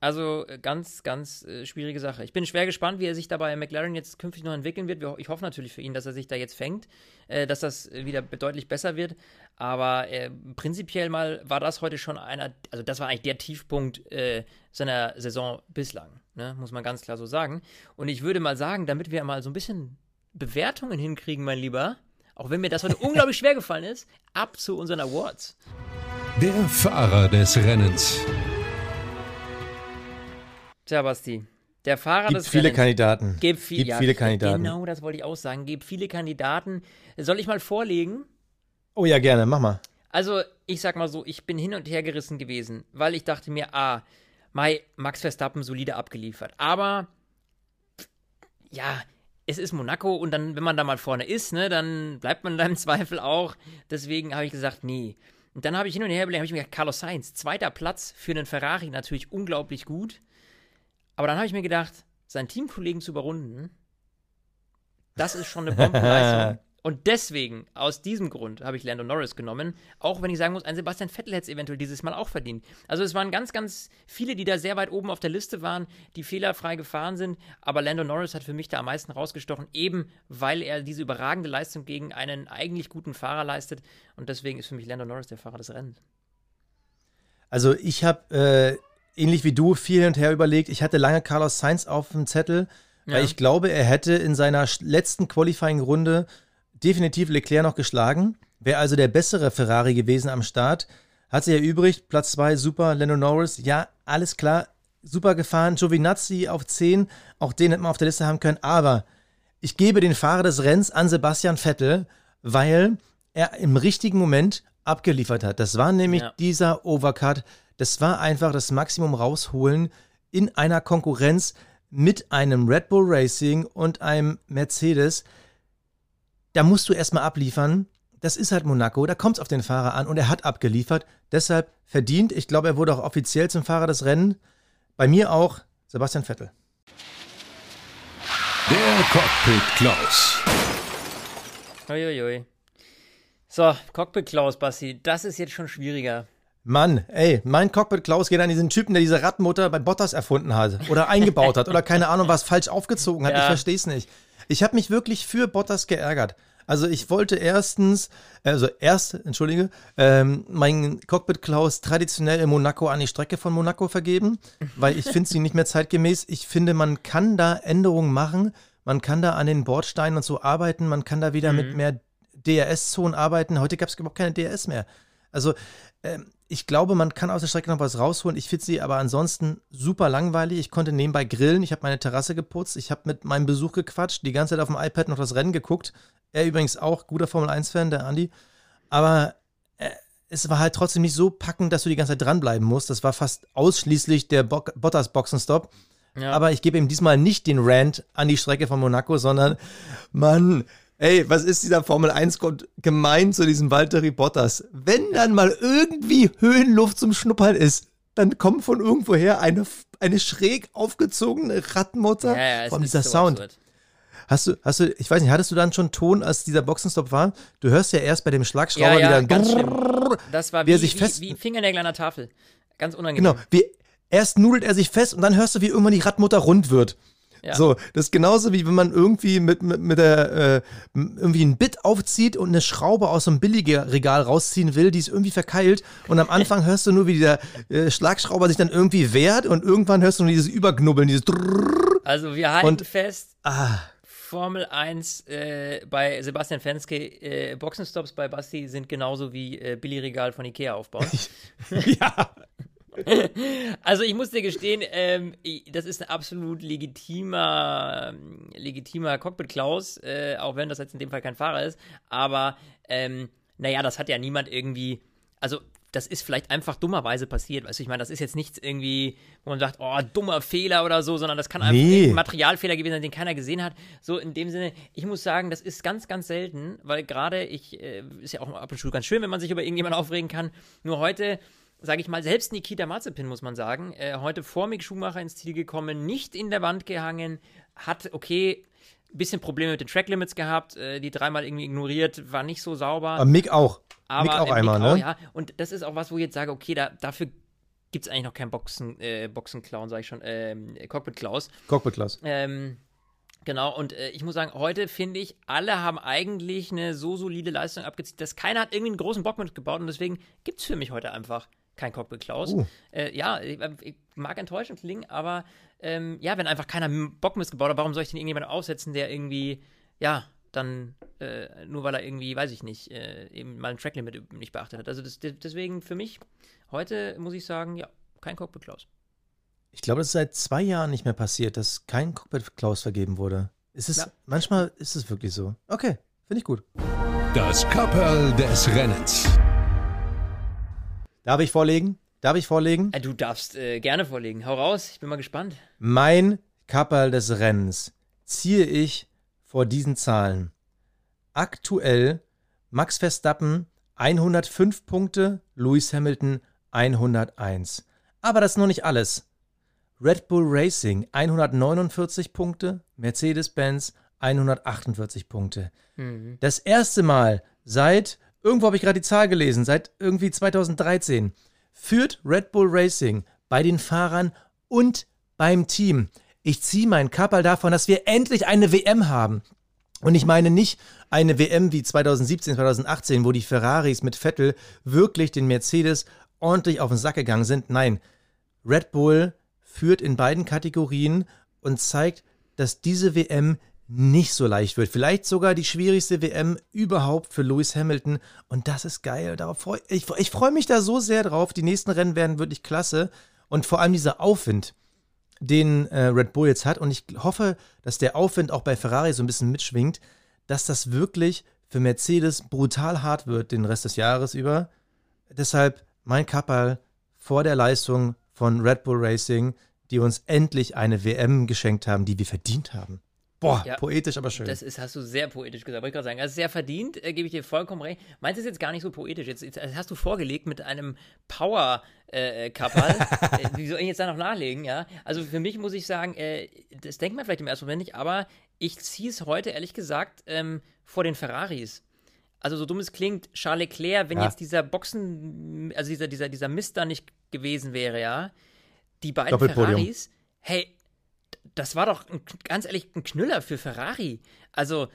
Also äh, ganz, ganz äh, schwierige Sache. Ich bin schwer gespannt, wie er sich dabei McLaren jetzt künftig noch entwickeln wird. Ich hoffe natürlich für ihn, dass er sich da jetzt fängt, äh, dass das wieder deutlich besser wird. Aber äh, prinzipiell mal war das heute schon einer, also das war eigentlich der Tiefpunkt äh, seiner Saison bislang, ne? muss man ganz klar so sagen. Und ich würde mal sagen, damit wir mal so ein bisschen Bewertungen hinkriegen, mein Lieber, auch wenn mir das heute unglaublich schwer gefallen ist, ab zu unseren Awards. Der Fahrer des Rennens. Tja, Basti. Der Fahrer Gibt des viele Rennens. Kandidaten. Gibt, viel, Gibt ja, viele Kandidaten. Genau, das wollte ich auch sagen. Gibt viele Kandidaten. Soll ich mal vorlegen? Oh ja, gerne, mach mal. Also, ich sag mal so, ich bin hin und her gerissen gewesen, weil ich dachte mir, ah, Mai, Max Verstappen solide abgeliefert. Aber, ja, es ist Monaco und dann, wenn man da mal vorne ist, ne, dann bleibt man da im Zweifel auch. Deswegen habe ich gesagt, nee. Und dann habe ich hin und her überlegt, habe ich mir gedacht, Carlos Sainz, zweiter Platz für einen Ferrari, natürlich unglaublich gut. Aber dann habe ich mir gedacht, seinen Teamkollegen zu überrunden, das ist schon eine Bombenleistung. Und deswegen, aus diesem Grund, habe ich Lando Norris genommen. Auch wenn ich sagen muss, ein Sebastian Vettel hätte es eventuell dieses Mal auch verdient. Also es waren ganz, ganz viele, die da sehr weit oben auf der Liste waren, die fehlerfrei gefahren sind. Aber Lando Norris hat für mich da am meisten rausgestochen, eben weil er diese überragende Leistung gegen einen eigentlich guten Fahrer leistet. Und deswegen ist für mich Lando Norris der Fahrer des Rennens. Also ich habe äh, ähnlich wie du viel hin und her überlegt. Ich hatte lange Carlos Sainz auf dem Zettel, weil Ja. ich glaube, er hätte in seiner letzten Qualifying-Runde definitiv Leclerc noch geschlagen. Wäre also der bessere Ferrari gewesen am Start. Hat sich erübrigt, Platz 2, super, Lando Norris, ja, alles klar, super gefahren. Giovinazzi auf 10, auch den hätte man auf der Liste haben können, aber ich gebe den Fahrer des Rennens an Sebastian Vettel, weil er im richtigen Moment abgeliefert hat. Das war nämlich Ja. dieser Overcut. Das war einfach das Maximum rausholen in einer Konkurrenz mit einem Red Bull Racing und einem Mercedes. Da musst du erstmal abliefern. Das ist halt Monaco, da kommt es auf den Fahrer an und er hat abgeliefert. Deshalb verdient. Ich glaube, er wurde auch offiziell zum Fahrer des Rennens. Bei mir auch Sebastian Vettel. Der Cockpit Klaus. Uiuiui. So, Cockpit Klaus, Basti, das ist jetzt schon schwieriger. Mann, ey, mein Cockpit Klaus geht an diesen Typen, der diese Radmutter bei Bottas erfunden hat oder eingebaut hat oder keine Ahnung was falsch aufgezogen hat. Ja. Ich verstehe es nicht. Ich habe mich wirklich für Bottas geärgert. Also ich wollte erstens, also erst, entschuldige, ähm, mein Cockpit Klaus traditionell in Monaco an die Strecke von Monaco vergeben, weil ich finde sie nicht mehr zeitgemäß. Ich finde, man kann da Änderungen machen, man kann da an den Bordsteinen und so arbeiten, man kann da wieder mit mehr DRS-Zonen arbeiten. Heute gab es überhaupt keine DRS mehr. Also ähm, ich glaube, man kann aus der Strecke noch was rausholen. Ich finde sie aber ansonsten super langweilig. Ich konnte nebenbei grillen. Ich habe meine Terrasse geputzt. Ich habe mit meinem Besuch gequatscht. Die ganze Zeit auf dem iPad noch das Rennen geguckt. Er übrigens auch, guter Formel-1-Fan, der Andi. Aber äh, es war halt trotzdem nicht so packend, dass du die ganze Zeit dranbleiben musst. Das war fast ausschließlich der Bo Bottas-Boxenstopp. Ja. Aber ich gebe ihm diesmal nicht den Rant an die Strecke von Monaco, sondern, Mann, ey, was ist dieser Formel 1 Gott gemein zu diesem Valtteri Bottas? Wenn dann mal irgendwie Höhenluft zum Schnuppern ist, dann kommt von irgendwoher eine, eine schräg aufgezogene Radmutter Ja, ja, von dieser so Sound. absurd. Hast du, hast du, ich weiß nicht, hattest du dann schon Ton, als dieser Boxenstopp war? Du hörst ja erst bei dem Schlagschrauber Ja, ja, wieder ganz Brrrr. Das war Wie er sich wie, fest- wie Fingernägel an der Tafel. Ganz unangenehm. Genau, wie, erst nudelt er sich fest und dann hörst du, wie irgendwann die Radmutter rund wird. Ja. So, das ist genauso wie wenn man irgendwie mit, mit, mit der äh, irgendwie ein Bit aufzieht und eine Schraube aus einem Billigregal rausziehen will, die ist irgendwie verkeilt und am Anfang hörst du nur, wie der äh, Schlagschrauber sich dann irgendwie wehrt und irgendwann hörst du nur dieses Überknubbeln, dieses. Also wir halten Und- fest, Ah, Formel 1 äh, bei Sebastian Fenske, äh, Boxenstops bei Basti sind genauso wie äh, Billigregal von Ikea aufbauen. ja. Also ich muss dir gestehen, ähm, das ist ein absolut legitimer, ähm, legitimer Cockpit Klaus, äh, auch wenn das jetzt in dem Fall kein Fahrer ist. Aber ähm, naja, das hat ja niemand irgendwie. Also das ist vielleicht einfach dummerweise passiert. Weißt du, ich meine, das ist jetzt nichts irgendwie, wo man sagt, oh, dummer Fehler oder so, sondern das kann einfach Nee. ein Materialfehler gewesen sein, den keiner gesehen hat. So in dem Sinne, ich muss sagen, das ist ganz, ganz selten, weil gerade ich, äh, ist ja auch ab und zu ganz schön, wenn man sich über irgendjemanden aufregen kann. Nur heute sage ich mal, selbst Nikita Mazepin, muss man sagen, äh, heute vor Mick Schumacher ins Ziel gekommen, nicht in der Wand gehangen, hat, okay, ein bisschen Probleme mit den Track Limits gehabt, äh, die dreimal irgendwie ignoriert, war nicht so sauber. Aber Mick auch. aber Mick auch äh, einmal, auch, ne? ja. Und das ist auch was, wo ich jetzt sage, okay, da, dafür gibt es eigentlich noch keinen Boxen, äh, Boxenclown, sage ich schon, ähm, Cockpit-Klaus. Cockpit-Klaus. Ähm, Genau, und äh, ich muss sagen, heute finde ich, alle haben eigentlich eine so solide Leistung abgezielt, dass keiner hat irgendwie einen großen Bock mitgebaut und deswegen gibt es für mich heute einfach kein Cockpit Klaus. Uh. Äh, ja, ich, ich, mag enttäuschend klingen, aber ähm, ja, wenn einfach keiner Bock mitgebaut hat, warum soll ich den irgendjemanden aufsetzen, der irgendwie, ja, dann äh, nur weil er irgendwie, weiß ich nicht, äh, eben mal ein Tracklimit nicht beachtet hat. Also das, deswegen für mich heute muss ich sagen, ja, kein Cockpit Klaus. Ich glaube, das ist seit zwei Jahren nicht mehr passiert, dass kein Cockpit Klaus vergeben wurde. Ist es, ja. Manchmal ist es wirklich so. Okay, finde ich gut. Das Kapperl des Rennens. Darf ich vorlegen? Darf ich vorlegen? Äh, du darfst äh, gerne vorlegen. Hau raus, ich bin mal gespannt. Mein Kapperl des Rennens ziehe ich vor diesen Zahlen. Aktuell Max Verstappen 105 Punkte, Lewis Hamilton 101. Aber das ist noch nicht alles. Red Bull Racing 149 Punkte, Mercedes-Benz 148 Punkte. Mhm. Das erste Mal seit, irgendwo habe ich gerade die Zahl gelesen, seit irgendwie 2013 führt Red Bull Racing bei den Fahrern und beim Team. Ich ziehe meinen Kappel davon, dass wir endlich eine WM haben. Und ich meine nicht eine WM wie 2017, 2018, wo die Ferraris mit Vettel wirklich den Mercedes ordentlich auf den Sack gegangen sind. Nein, Red Bull führt in beiden Kategorien und zeigt, dass diese WM nicht so leicht wird. Vielleicht sogar die schwierigste WM überhaupt für Lewis Hamilton. Und das ist geil. Darauf freu, ich, ich freue mich da so sehr drauf. Die nächsten Rennen werden wirklich klasse. Und vor allem dieser Aufwind, den äh, Red Bull jetzt hat. Und ich hoffe, dass der Aufwind auch bei Ferrari so ein bisschen mitschwingt, dass das wirklich für Mercedes brutal hart wird den Rest des Jahres über. Deshalb mein Kappal vor der Leistung von Red Bull Racing, die uns endlich eine WM geschenkt haben, die wir verdient haben. Boah, ja, poetisch, aber schön. Das ist, hast du sehr poetisch gesagt, wollte ich gerade sagen. Also sehr verdient, äh, gebe ich dir vollkommen recht. Meinst du es jetzt gar nicht so poetisch? Jetzt, jetzt hast du vorgelegt mit einem Power äh, Kapal. äh, wie soll ich jetzt da noch nachlegen, ja? Also für mich muss ich sagen, äh, das denkt man vielleicht im ersten Moment nicht, aber ich ziehe es heute ehrlich gesagt ähm, vor den Ferraris. Also so dumm es klingt, Charles Leclerc, wenn ja. jetzt dieser Boxen, also dieser, dieser, dieser Mist da nicht gewesen wäre, ja, die beiden Ferraris, hey, das war doch ein, ganz ehrlich ein Knüller für Ferrari. Also,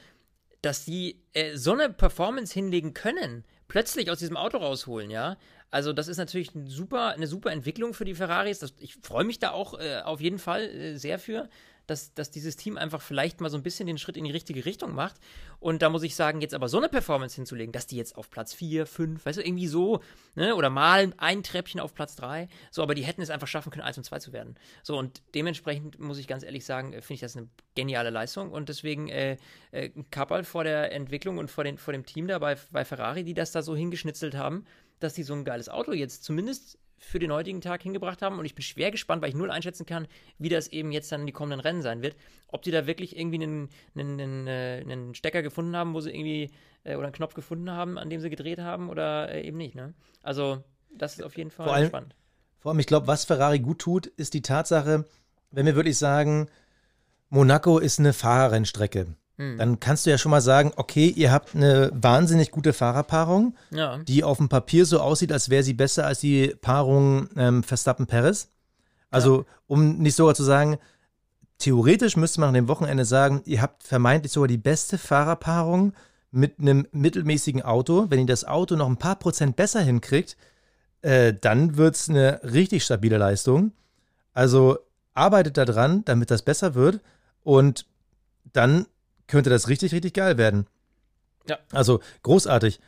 dass die äh, so eine Performance hinlegen können, plötzlich aus diesem Auto rausholen, ja. Also, das ist natürlich ein super, eine super Entwicklung für die Ferraris. Das, ich freue mich da auch äh, auf jeden Fall äh, sehr für dass, dass dieses Team einfach vielleicht mal so ein bisschen den Schritt in die richtige Richtung macht. Und da muss ich sagen, jetzt aber so eine Performance hinzulegen, dass die jetzt auf Platz 4, 5, weißt du, irgendwie so, ne, oder mal ein Treppchen auf Platz 3, so, aber die hätten es einfach schaffen können, 1 und 2 zu werden. So, und dementsprechend muss ich ganz ehrlich sagen, finde ich das eine geniale Leistung und deswegen äh, äh, Kappal vor der Entwicklung und vor, den, vor dem Team da bei, bei Ferrari, die das da so hingeschnitzelt haben, dass die so ein geiles Auto jetzt zumindest für den heutigen Tag hingebracht haben. Und ich bin schwer gespannt, weil ich null einschätzen kann, wie das eben jetzt dann in die kommenden Rennen sein wird. Ob die da wirklich irgendwie einen, einen, einen, äh, einen Stecker gefunden haben, wo sie irgendwie, äh, oder einen Knopf gefunden haben, an dem sie gedreht haben oder äh, eben nicht. Ne? Also, das ist auf jeden Fall vor allem, spannend. Vor allem, ich glaube, was Ferrari gut tut, ist die Tatsache, wenn wir wirklich sagen, Monaco ist eine Fahrerrennstrecke. Hm. Dann kannst du ja schon mal sagen, okay, ihr habt eine wahnsinnig gute Fahrerpaarung, ja. die auf dem Papier so aussieht, als wäre sie besser als die Paarung ähm, Verstappen-Perez. Also, ja. um nicht sogar zu sagen, theoretisch müsste man an dem Wochenende sagen, ihr habt vermeintlich sogar die beste Fahrerpaarung mit einem mittelmäßigen Auto. Wenn ihr das Auto noch ein paar Prozent besser hinkriegt, äh, dann wird es eine richtig stabile Leistung. Also arbeitet daran, damit das besser wird. Und dann könnte das richtig, richtig geil werden. Ja. Also großartig.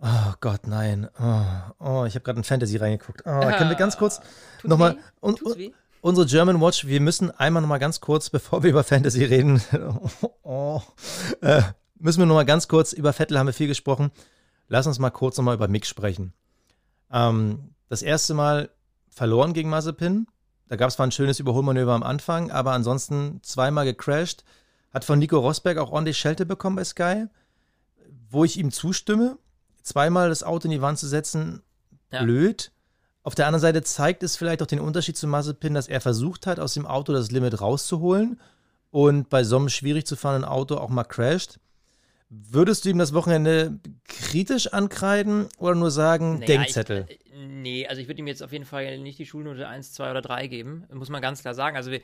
Oh Gott, nein. Oh, oh ich habe gerade in Fantasy reingeguckt. Oh, ah, können wir ganz kurz nochmal. Un, un, unsere German Watch, wir müssen einmal nochmal ganz kurz, bevor wir über Fantasy reden, oh, äh, müssen wir nochmal ganz kurz, über Vettel haben wir viel gesprochen. Lass uns mal kurz nochmal über Mick sprechen. Ähm, das erste Mal verloren gegen Mazepin. Da gab es zwar ein schönes Überholmanöver am Anfang, aber ansonsten zweimal gecrashed. Hat von Nico Rosberg auch ordentlich Schelte bekommen bei Sky, wo ich ihm zustimme. Zweimal das Auto in die Wand zu setzen, ja. blöd. Auf der anderen Seite zeigt es vielleicht auch den Unterschied zu Mazepin, dass er versucht hat, aus dem Auto das Limit rauszuholen und bei so einem schwierig zu fahrenden Auto auch mal crasht. Würdest du ihm das Wochenende kritisch ankreiden oder nur sagen, Naja, Denkzettel? Ich, äh, nee, also ich würde ihm jetzt auf jeden Fall nicht die Schulnote 1, 2 oder 3 geben. Muss man ganz klar sagen. Also, wir,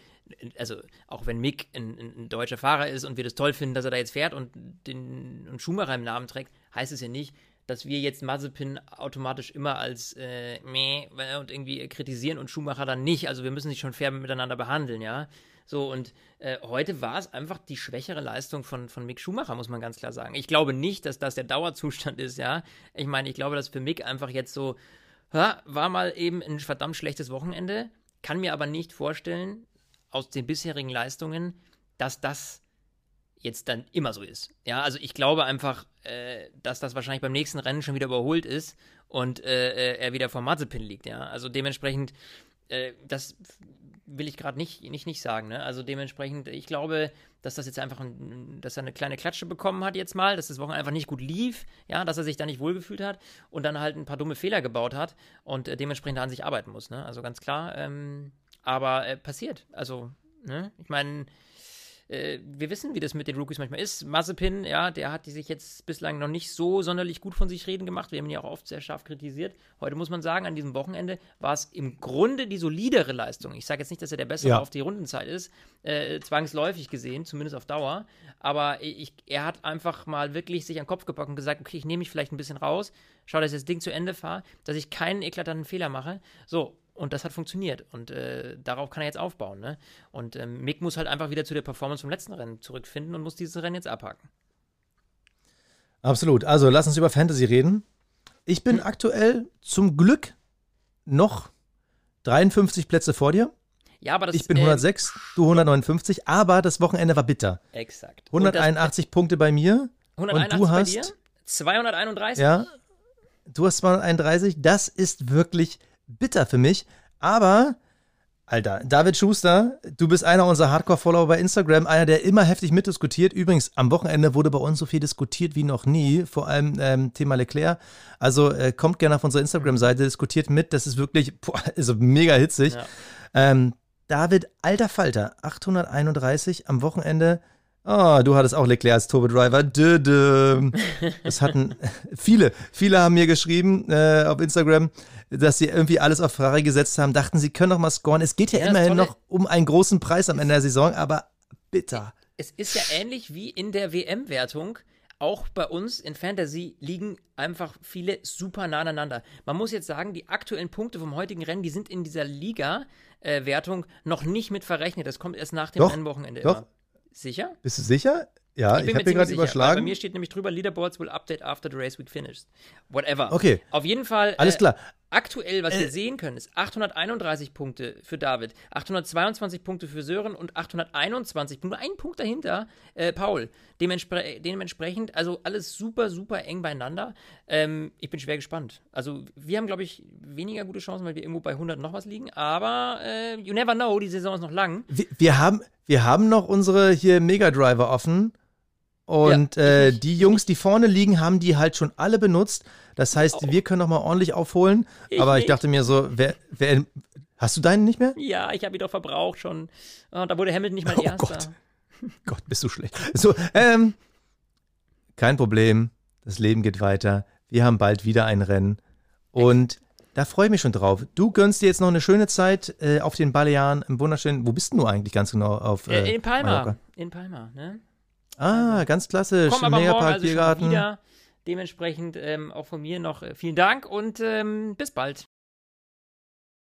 also auch wenn Mick ein, ein, deutscher Fahrer ist und wir das toll finden, dass er da jetzt fährt und den und Schumacher im Namen trägt, heißt es ja nicht, dass wir jetzt Mazepin automatisch immer als äh, meh und irgendwie kritisieren und Schumacher dann nicht. Also wir müssen sich schon fair miteinander behandeln, ja. So, und äh, heute war es einfach die schwächere Leistung von, von Mick Schumacher, muss man ganz klar sagen. Ich glaube nicht, dass das der Dauerzustand ist, ja. Ich meine, ich glaube, dass für Mick einfach jetzt so, war mal eben ein verdammt schlechtes Wochenende, kann mir aber nicht vorstellen, aus den bisherigen Leistungen, dass das jetzt dann immer so ist. Ja, also ich glaube einfach, äh, dass das wahrscheinlich beim nächsten Rennen schon wieder überholt ist und äh, äh er wieder vor Mazepin liegt, ja. Also dementsprechend, äh, das will ich gerade nicht, nicht, nicht sagen, ne? Also dementsprechend, ich glaube, dass das jetzt einfach, ein, dass er eine kleine Klatsche bekommen hat jetzt mal, dass das Wochenende einfach nicht gut lief, ja, dass er sich da nicht wohlgefühlt hat und dann halt ein paar dumme Fehler gebaut hat und äh, dementsprechend an sich arbeiten muss, ne? Also ganz klar, ähm, aber äh, passiert. Also, ne? Ich meine, äh, wir wissen, wie das mit den Rookies manchmal ist. Mazepin, ja, der hat die sich jetzt bislang noch nicht so sonderlich gut von sich reden gemacht. Wir haben ihn ja auch oft sehr scharf kritisiert. Heute muss man sagen, an diesem Wochenende war es im Grunde die solidere Leistung. Ich sage jetzt nicht, dass er der Bessere Ja. auf die Rundenzeit ist, äh, zwangsläufig gesehen, zumindest auf Dauer. Aber ich, er hat einfach mal wirklich sich an den Kopf gepackt und gesagt, okay, ich nehme mich vielleicht ein bisschen raus, schau, dass ich das Ding zu Ende fahre, dass ich keinen eklatanten Fehler mache. So, und das hat funktioniert. Und äh, darauf kann er jetzt aufbauen. Ne? Und ähm, Mick muss halt einfach wieder zu der Performance vom letzten Rennen zurückfinden und muss dieses Rennen jetzt abhaken. Absolut. Also lass uns über Fantasy reden. Ich bin Hm. aktuell zum Glück noch 53 Plätze vor dir. Ja, aber das Ich bin äh, 106, du 159, aber das Wochenende war bitter. Exakt. Und das- 181 Punkte bei mir 181 und du bei hast dir? 231? Ja. Du hast 231. Das ist wirklich bitter für mich. Aber, Alter, David Schuster, du bist einer unserer Hardcore-Follower bei Instagram, einer, der immer heftig mitdiskutiert. Übrigens, am Wochenende wurde bei uns so viel diskutiert wie noch nie, vor allem ähm, Thema Leclerc. Also äh, kommt gerne auf unsere Instagram-Seite, diskutiert mit. Das ist wirklich, boah, also mega hitzig. Ja. Ähm, David, alter Falter, 831 am Wochenende. Oh, du hattest auch Leclerc als Turbo-Driver. Das hatten viele, viele haben mir geschrieben äh, auf Instagram, dass sie irgendwie alles auf Ferrari gesetzt haben, dachten, sie können noch mal scoren. Es geht ja, Ja, immerhin noch um einen großen Preis am Ende der Saison, aber bitter. Es ist ja ähnlich wie in der WM-Wertung. Auch bei uns in Fantasy liegen einfach viele super nah aneinander. Man muss jetzt sagen, die aktuellen Punkte vom heutigen Rennen, die sind in dieser Liga-Wertung noch nicht mit verrechnet. Das kommt erst nach dem Doch, Rennwochenende doch. immer. Sicher? Bist du sicher? Ja, ich, bin habe mir gerade weil Bei überschlagen. mir steht nämlich drüber, Leaderboards will update after the race week finished. Whatever. Okay. Auf jeden Fall. Alles äh, klar. Aktuell, was Äh. wir sehen können, ist 831 Punkte für David, 822 Punkte für Sören und 821 Punkte, ein Punkt dahinter, äh, Paul. Dementspre dementsprechend, also alles super, super eng beieinander. Ähm, ich bin schwer gespannt. Also, wir haben, glaube ich, weniger gute Chancen, weil wir irgendwo bei 100 noch was liegen, aber äh, you never know, die Saison ist noch lang. Wir, wir, haben, wir haben noch unsere hier Mega Driver offen. Und Ja, äh, die Jungs, die vorne liegen, haben die halt schon alle benutzt. Das heißt, auch. wir können noch mal ordentlich aufholen. Ich Aber ich dachte mir so, wer, wer, hast du deinen nicht mehr? Ja, ich habe ihn doch verbraucht schon. Und da wurde Hamilton nicht mal Oh Erster. Gott. Gott, bist du schlecht. So, ähm, kein Problem. Das Leben geht weiter. Wir haben bald wieder ein Rennen. Und da freue ich mich schon drauf. Du gönnst dir jetzt noch eine schöne Zeit äh, auf den Balearen im wunderschönen. Wo bist denn du eigentlich ganz genau? Auf, äh, Äh, in Palma. Mallorca? In Palma, ne? Ah, ganz klassisch. Komm aber morgen Megapark, also schon Biergarten. Dementsprechend ähm, auch von mir noch äh, vielen Dank und ähm, bis bald.